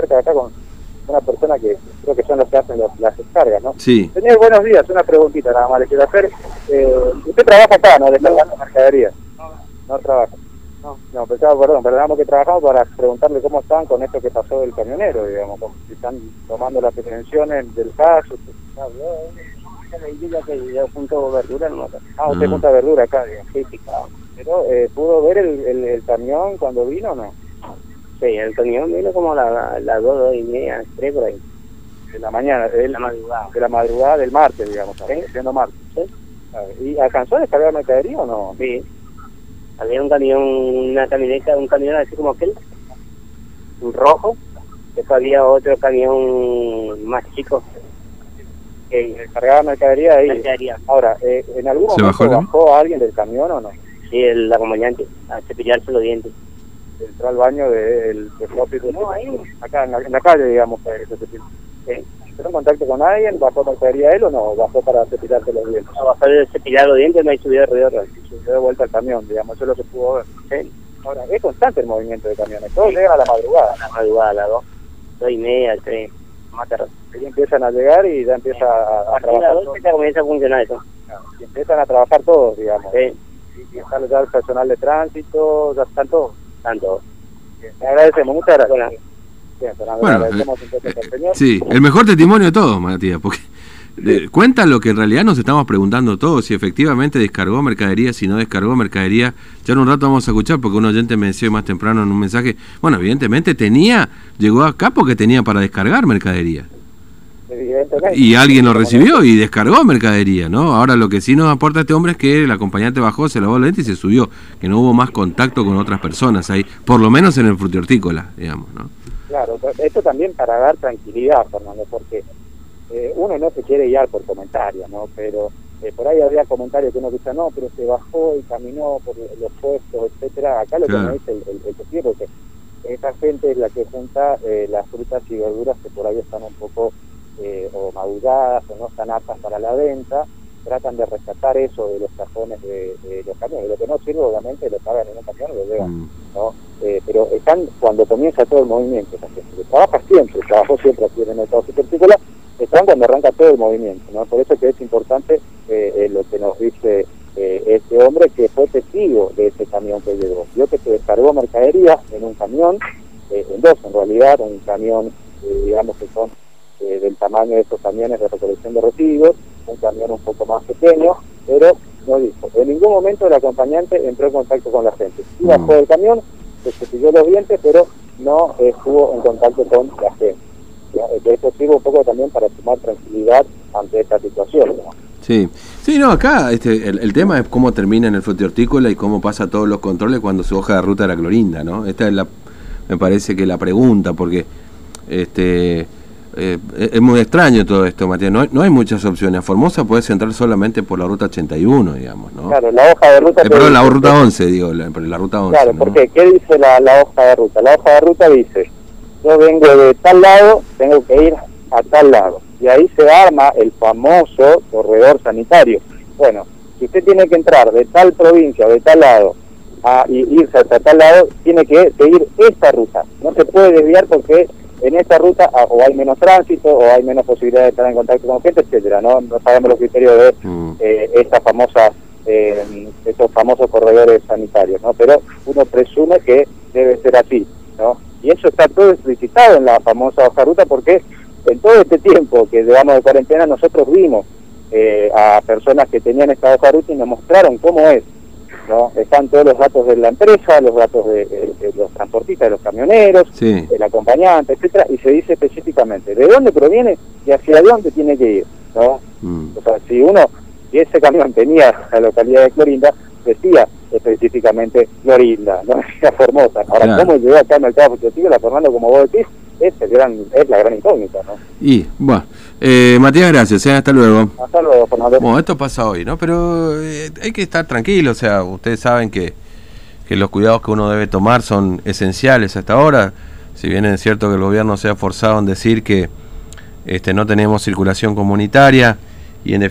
cerca de acá con una persona que creo que son los que hacen las descargas, ¿no? Sí. Señor, buenos días, una preguntita nada más le quiero hacer. Eh, usted trabaja acá, ¿no? Descargando mercadería. No, no trabaja. No, no, pensaba, perdón, perdonamos que trabajamos para preguntarle cómo están con esto que pasó del camionero, digamos, si están tomando las prevenciones del caso. Ah, que yo junto verdura no Ah, usted Mm. junta verdura acá, digamos. Sí, sí, claro. Pero, eh, ¿pudo ver el, el, el camión cuando vino o no? Sí, el camión vino como a las la dos, dos y media, tres por ahí. De la mañana, de La madrugada. de la madrugada del martes, digamos, Sí. siendo martes. Sí. ¿Y alcanzó a descargar mercadería o no? Sí. Había un camión, una camioneta, un camión así como aquel, un rojo. Después había otro camión más chico. Que Descargaba mercadería ahí. mercadería. Ahora, eh, ¿en algún ¿Se momento bajó bajó, alguien del camión o no? Sí, el acompañante, a cepillarse los dientes. Entró al baño del de, propio... No, ahí. Acá, en la, en la calle, digamos. eh. Sí. ¿Entró en contacto con alguien? ¿Bajó mercadería él o no? ¿Bajó para cepillarse los dientes? A bajar el cepillar los dientes no hay subida alrededor. Se dio vuelta al camión, digamos, eso es lo que pudo ver. Sí. Ahora, es constante el movimiento de camiones, todos llegan a la madrugada, A la madrugada, a las dos, dos y media, tres, más tarde. y empiezan a llegar y ya empieza a, a A de trabajar las. 12 ya comienza a funcionar eso. Y empiezan a trabajar todos, digamos. Sí, Y está ya el personal de tránsito, ya están todos. Tanto. Le agradecemos, muchas gracias. Bueno. Bien, señor. Sí, el mejor testimonio de todos, Matías, porque cuenta lo que en realidad nos estamos preguntando todos, si efectivamente descargó mercadería, si no descargó mercadería. Ya en un rato vamos a escuchar, porque un oyente me decía más temprano en un mensaje, bueno, evidentemente tenía, llegó acá porque tenía para descargar mercadería. Evidentemente. Y alguien lo recibió y descargó mercadería, ¿no? Ahora lo que sí nos aporta este hombre es que el acompañante bajó, se lavó la lente y se subió, que no hubo más contacto con otras personas ahí, por lo menos en el frutihortícola, digamos, ¿no? Claro, esto también para dar tranquilidad, Fernando, porque eh, uno no se quiere guiar por comentarios, ¿no? Pero eh, por ahí había comentarios que uno dice, no, pero se bajó y caminó por los puestos, etcétera. Acá lo Claro. que me dice el, el, testigo, porque esa gente es la que junta eh, las frutas y verduras que por ahí están un poco eh, o maduradas o no están aptas para la venta, tratan de rescatar eso de los cajones de, de los camiones. Lo que no sirve, obviamente, lo pagan en un camión y lo llevan. Mm. ¿no? Eh, pero están cuando comienza todo el movimiento, esa gente que trabaja siempre, trabajó siempre aquí en el mercado supertícola, están cuando arranca todo el movimiento, ¿no? Por eso que es importante eh, eh, lo que nos dice eh, este hombre que fue testigo de ese camión que llegó. Vio que se descargó mercadería en un camión, en dos en realidad, un camión, digamos que son eh, del tamaño de esos camiones de recolección de residuos, un camión un poco más pequeño, pero no dijo. En ningún momento el acompañante entró en contacto con la gente. Sí bajó del camión, se cepilló los dientes, pero no eh, estuvo en contacto con la gente. Eh, que Esto sirve un poco también para sumar tranquilidad ante esta situación. ¿no? Sí, sí, no, acá este, el, el tema es cómo termina en el frutihortícola y cómo pasa todos los controles cuando su hoja de ruta era clorinda, ¿no? Esta es la, me parece que la pregunta, porque este eh, es muy extraño todo esto, Matías. No hay, no hay muchas opciones. A Formosa puedes entrar solamente por la ruta 81, digamos, ¿no? Claro, la hoja de ruta... Eh, perdón, la ruta 11, digo, la, la ruta 11. Claro, ¿no? porque ¿qué dice la, la hoja de ruta? La hoja de ruta dice, yo vengo de tal lado, tengo que ir a tal lado. Y ahí se arma el famoso corredor sanitario. Bueno, si usted tiene que entrar de tal provincia o de tal lado a y irse hasta tal lado, tiene que seguir esta ruta. No se puede desviar porque en esta ruta o hay menos tránsito o hay menos posibilidad de estar en contacto con gente, etcétera. No, no sabemos los criterios de Mm. eh, estas famosas eh, estos famosos corredores sanitarios, ¿no? Pero uno presume que debe ser así, ¿no? Y eso está todo explicitado en la famosa hoja ruta porque en todo este tiempo que llevamos de cuarentena nosotros vimos eh, a personas que tenían esta hoja ruta y nos mostraron cómo es, ¿no? Están todos los datos de la empresa, los datos de, de- de los transportistas, de los camioneros, Sí, el acompañante, etcétera, y se dice específicamente de dónde proviene y hacia dónde tiene que ir, ¿no? mm. O sea, si uno, si ese camión tenía la localidad de Clorinda, decía específicamente Clorinda, no decía Formosa. Ahora, Claro. ¿cómo llegó acá al mercado la Fernando, como vos decís? Es, el gran, es la gran incógnita, ¿no? Y, bueno, eh, Matías, gracias, eh, hasta luego. Hasta luego, Fernando. Bueno, esto pasa hoy, ¿no? Pero eh, hay que estar tranquilo, o sea, ustedes saben que, que los cuidados que uno debe tomar son esenciales hasta ahora. Si bien es cierto que el gobierno se ha forzado en decir que este, no tenemos circulación comunitaria y en definitiva